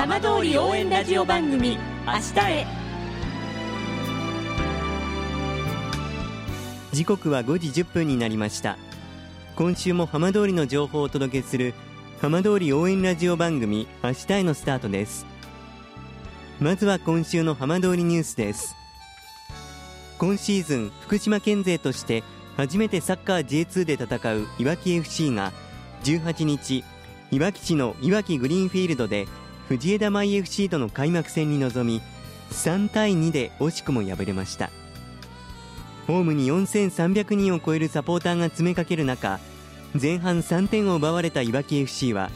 浜通り応援ラジオ番組明日へ。時刻は5時1分になりました。今週も浜通りの情報をお届けする浜通り応援ラジオ番組明日へのスタートです。まずは今週の浜通りニュースです。今シーズン福島県勢として初めてサッカー J2 で戦ういわき FC が18日いわき市のいわきグリーンフィールドで藤枝舞 FC との開幕戦に臨み3対2で惜しくも敗れました。ホームに4300人を超えるサポーターが詰めかける中前半3点を奪われたいわき FC は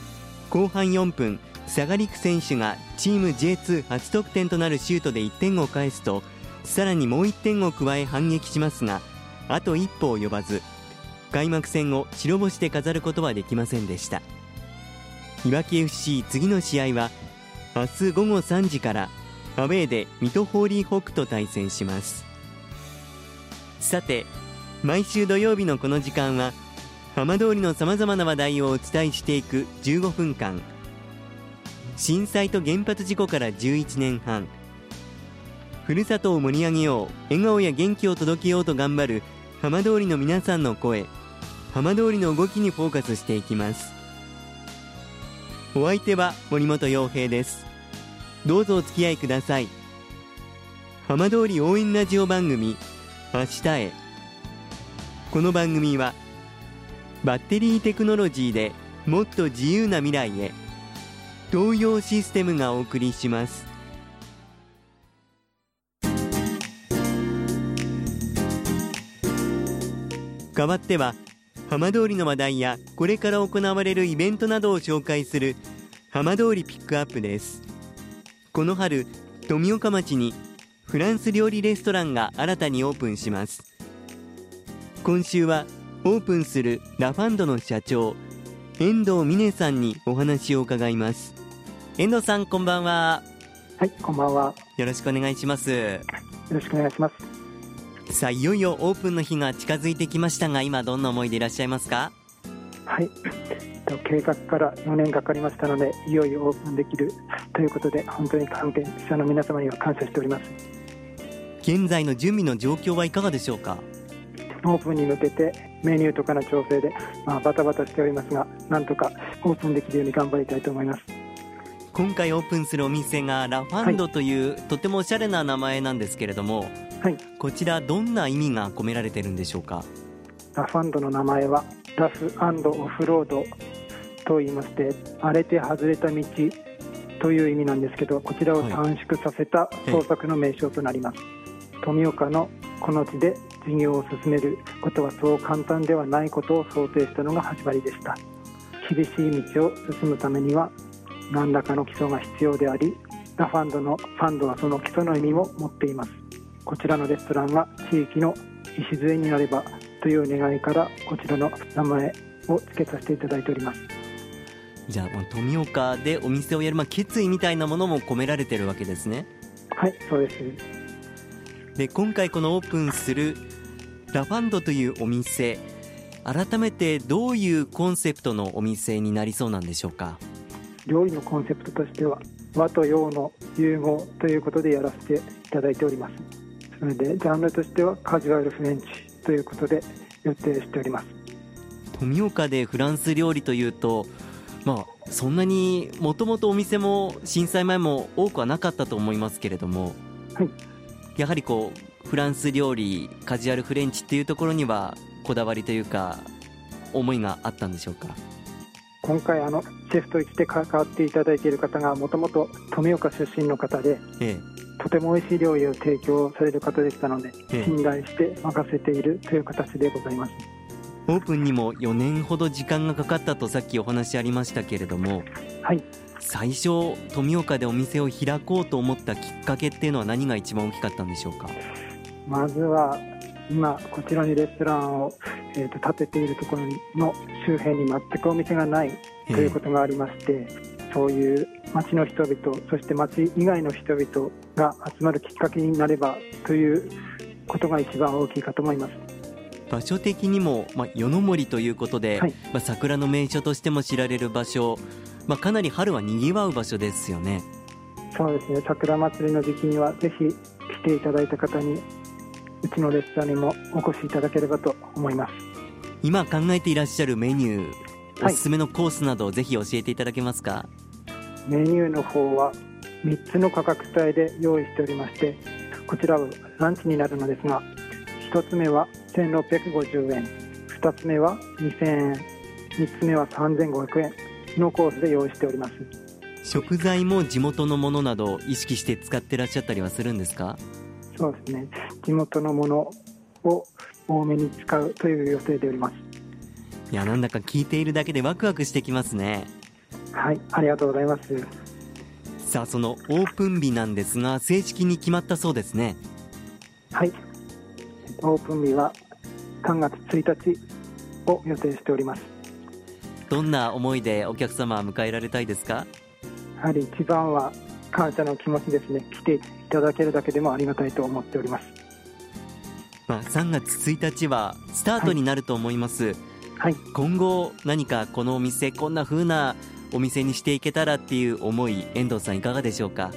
後半4分佐賀陸選手がチーム J2 初得点となるシュートで1点を返すとさらにもう1点を加え反撃しますがあと一歩及ばず開幕戦を白星で飾ることはできませんでした。いわき FC 次の試合は明日午後3時からアウェーで水戸ホーリーホックと対戦します。さて毎週土曜日のこの時間は浜通りのさまざまな話題をお伝えしていく15分間。震災と原発事故から11年半。ふるさとを盛り上げよう笑顔や元気を届けようと頑張る浜通りの皆さんの声。浜通りの動きにフォーカスしていきます。お相手は森本洋平です。どうぞお付き合いください。浜通り応援ラジオ番組明日へ。この番組はバッテリーテクノロジーでもっと自由な未来へ東洋システムがお送りします。代わっては浜通りの話題やこれから行われるイベントなどを紹介する浜通りピックアップです。この春富岡町にフランス料理レストランが新たにオープンします。今週はオープンするラファンドの社長遠藤美音さんにお話を伺います。遠藤さんこんばんは。はいこんばんは。よろしくお願いします。よろしくお願いしますさあいよいよオープンの日が近づいてきましたが今どんな思いでいらっしゃいますか？はい。計画から4年かかりましたのでいよいよオープンできる。ということで本当に関係者の皆様には感謝しております。現在の準備の状況はいかがでしょうか？オープンに向けてメニューとかの調整で、まあ、バタバタしておりますがなんとかオープンできるように頑張りたいと思います。今回オープンするお店がラファンドという、はい、とてもおしゃれな名前なんですけれども、はい、こちらどんな意味が込められてるんでしょうか？ラファンドの名前はラフオフロードと言いまして荒れて外れた道という意味なんですけどこちらを短縮させた創作の名称となります、はい、富岡のこの地で事業を進めることはそう簡単ではないことを想定したのが始まりでした。厳しい道を進むためには何らかの基礎が必要でありラファンドのファンドはその基礎の意味も持っていますこちらのレストランが地域の礎になればという願いからこちらの名前を付けさせていただいております。じゃあ富岡でお店をやる、まあ、決意みたいなものも込められてるわけですね。はいそうです。で今回このオープンするラファンドというお店改めてどういうコンセプトのお店になりそうなんでしょうか？料理のコンセプトとしては和と洋の融合ということでやらせていただいておりますそれでジャンルとしてはカジュアルフレンチということで予定しております。富岡でフランス料理というとまあそんなにもともとお店も震災前も多くはなかったと思いますけれども、はい、やはりこうフランス料理カジュアルフレンチっていうところにはこだわりというか思いがあったんでしょうか？今回あのシェフとして関わっていただいている方がもともと富岡出身の方で、ええ、とても美味しい料理を提供される方でしたので、ええ、信頼して任せているという形でございます。オープンにも4年ほど時間がかかったとさっきお話ありましたけれども、はい、最初富岡でお店を開こうと思ったきっかけっていうのは何が一番大きかったんでしょうか？まずは今こちらにレストランを、えーと、建てているところの周辺に全くお店がないということがありまして、そういう町の人々そして町以外の人々が集まるきっかけになればということが一番大きいかと思います。場所的にも、まあ、夜の森ということで、はい、まあ、桜の名所としても知られる場所。まあ、かなり春はにぎわう場所ですよね。そうですね。桜祭りの時期にはぜひ来ていただいた方にうちのレストランにもお越しいただければと思います。今考えていらっしゃるメニューおすすめのコースなどをぜひ教えていただけますか、メニューの方は3つの価格帯で用意しておりましてこちらはランチになるのですが1つ目は1650円2つ目は2000円3つ目は3500円のコースで用意しております。食材も地元のものなど意識して使ってらっしゃったりはするんですか？そうですね。地元のものを多めに使うという予定でおります。いやなんだか聞いているだけでワクワクしてきますねはいありがとうございます。さあそのオープン日なんですが正式に決まったそうですね。はい。オープン日は3月1日を予定しております。どんな思いでお客様は迎えられたいですか？やはり一番は感謝の気持ちですね。来ていただけるだけでもありがたいと思っております。まあ、3月1日はスタートになると思います、はい。今後何かこのお店こんな風なお店にしていけたらっていう思い遠藤さんいかがでしょうか？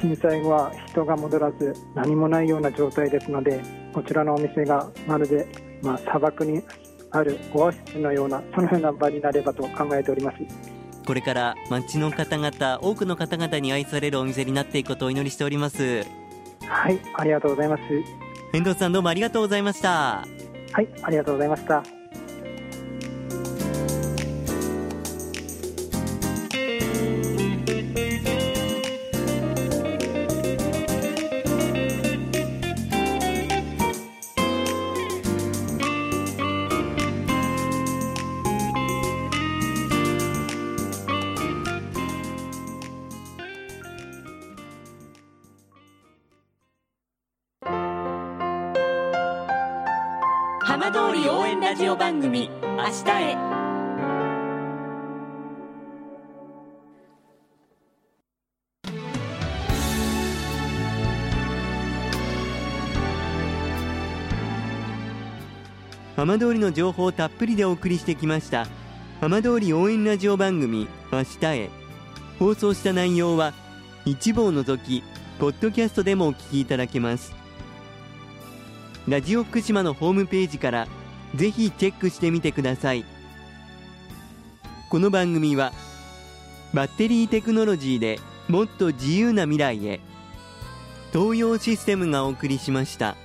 震災後は人が戻らず何もないような状態ですのでこちらのお店がまるで、まあ、砂漠にあるオアシスのようなそのような場になればと考えております。これから町の方々多くの方々に愛されるお店になっていくことをお祈りしております。はいありがとうございます。遠藤さんどうもありがとうございました。はいありがとうございました浜通り応援ラジオ番組「明日へ」浜通りの情報をたっぷりでお送りしてきました浜通り応援ラジオ番組明日へ。放送した内容は一部を除きポッドキャストでもお聞きいただけます。ラジオ福島のホームページからぜひチェックしてみてくださいこの番組はバッテリーテクノロジーでもっと自由な未来へ東洋システムがお送りしました。